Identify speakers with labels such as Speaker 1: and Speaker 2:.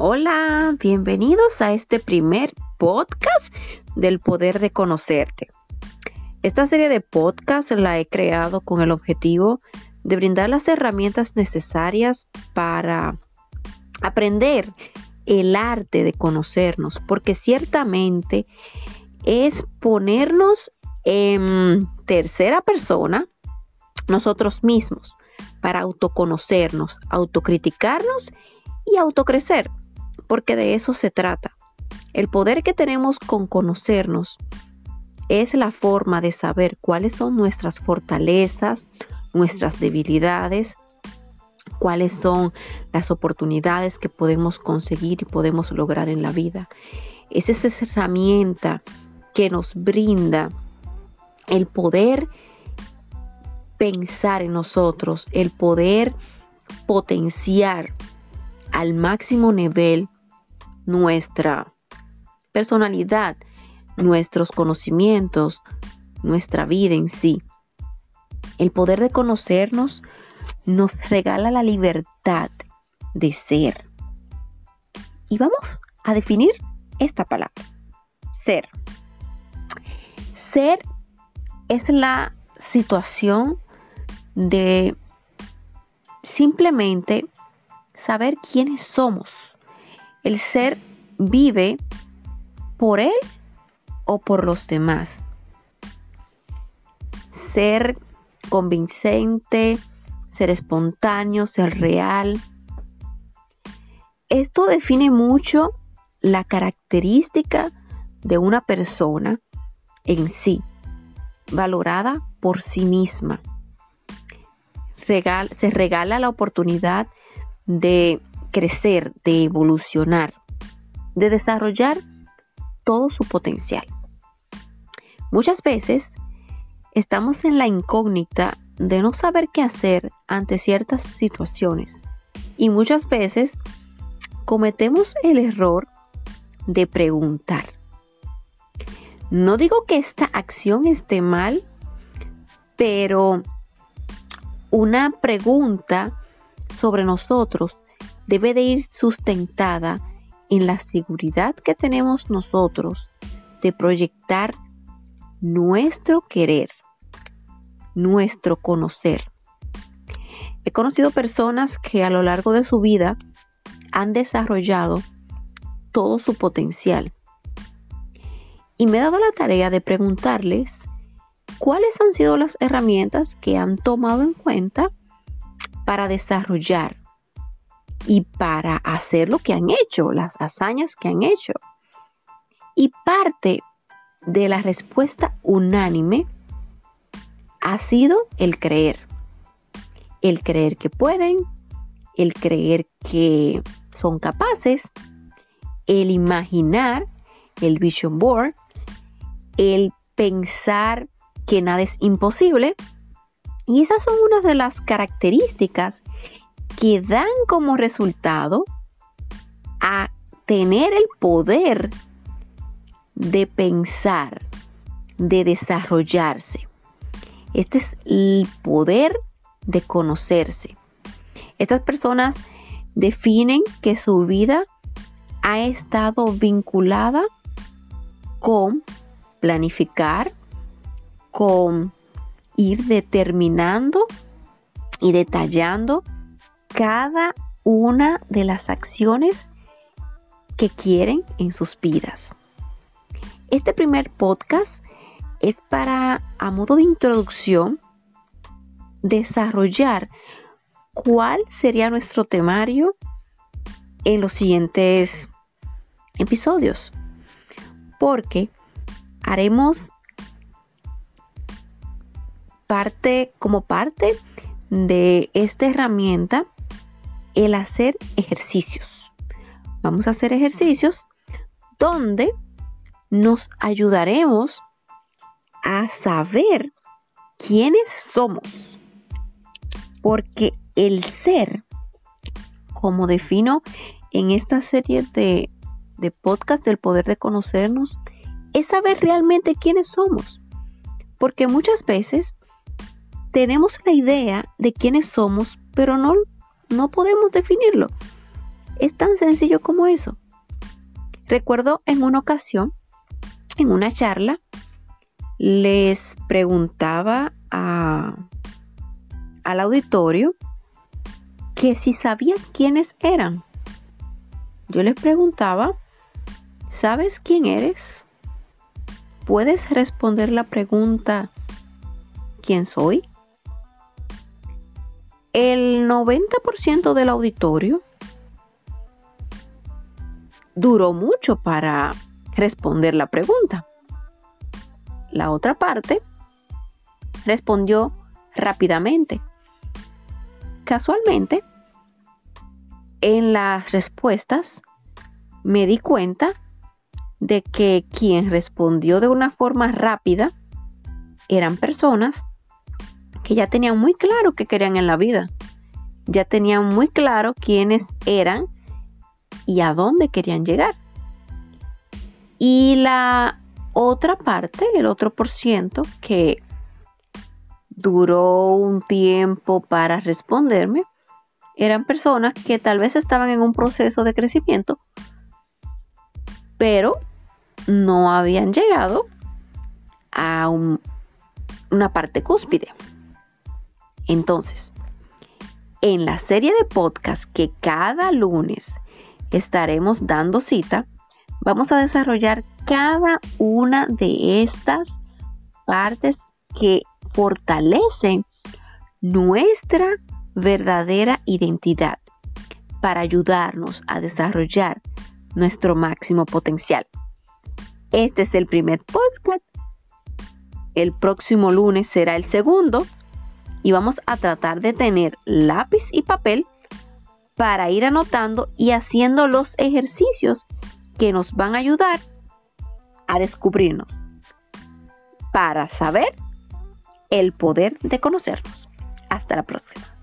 Speaker 1: Hola, bienvenidos a este primer podcast del poder de conocerte. Esta serie de podcasts la he creado con el objetivo de brindar las herramientas necesarias para aprender el arte de conocernos, porque ciertamente es ponernos en tercera persona nosotros mismos para autoconocernos, autocriticarnos y autocrecer porque de eso se trata. El poder que tenemos con conocernos es la forma de saber cuáles son nuestras fortalezas, nuestras debilidades, cuáles son las oportunidades que podemos conseguir y podemos lograr en la vida. Es esa herramienta que nos brinda el poder pensar en nosotros, el poder potenciar al máximo nivel nuestra personalidad, nuestros conocimientos, nuestra vida en sí. El poder de conocernos nos regala la libertad de ser. Y vamos a definir esta palabra, ser. Ser es la situación de simplemente saber quiénes somos el ser vive por él o por los demás. Ser convincente, ser espontáneo, ser real. Esto define mucho la característica de una persona en sí, valorada por sí misma. se regala la oportunidad de crecer, de evolucionar, de desarrollar todo su potencial. Muchas veces estamos en la incógnita de no saber qué hacer ante ciertas situaciones y muchas veces cometemos el error de preguntar. No digo que esta acción esté mal, pero una pregunta sobre nosotros debe de ir sustentada en la seguridad que tenemos nosotros de proyectar nuestro querer, nuestro conocer. He conocido personas que a lo largo de su vida han desarrollado todo su potencial. Y me he dado la tarea de preguntarles cuáles han sido las herramientas que han tomado en cuenta para desarrollar y para hacer lo que han hecho, las hazañas que han hecho. Y parte de la respuesta unánime ha sido el creer. El creer que pueden, el creer que son capaces, el imaginar, el vision board, el pensar que nada es imposible. Y esas son unas de las características que dan como resultado a tener el poder de pensar, de desarrollarse. Este es el poder de conocerse. Estas personas definen que su vida ha estado vinculada con planificar, con ir determinando y detallando cada una de las acciones que quieren en sus vidas. Este primer podcast es para, a modo de introducción, desarrollar cuál sería nuestro temario en los siguientes episodios. Porque haremos parte como parte de esta herramienta el hacer ejercicios. Vamos a hacer ejercicios donde nos ayudaremos a saber quiénes somos. Porque el ser, como defino en esta serie de, de podcast del poder de conocernos, es saber realmente quiénes somos. Porque muchas veces tenemos la idea de quiénes somos, pero no no podemos definirlo. Es tan sencillo como eso. Recuerdo en una ocasión, en una charla, les preguntaba al auditorio que si sabían quiénes eran. Yo les preguntaba, ¿sabes quién eres? ¿Puedes responder la pregunta ¿quién soy? El 90% del auditorio duró mucho para responder la pregunta. La otra parte respondió rápidamente. Casualmente, en las respuestas me di cuenta de que quien respondió de una forma rápida eran personas que ya tenían muy claro qué querían en la vida. Ya tenían muy claro quiénes eran y a dónde querían llegar. Y la otra parte, el otro por ciento, que duró un tiempo para responderme, eran personas que tal vez estaban en un proceso de crecimiento, pero no habían llegado a una parte cúspide. Entonces, en la serie de podcast que cada lunes estaremos dando cita, vamos a desarrollar cada una de estas partes que fortalecen nuestra verdadera identidad para ayudarnos a desarrollar nuestro máximo potencial. Este es el primer podcast. El próximo lunes será el segundo y vamos a tratar de tener lápiz y papel para ir anotando y haciendo los ejercicios que nos van a ayudar a descubrirnos para saber el poder de conocernos. Hasta la próxima.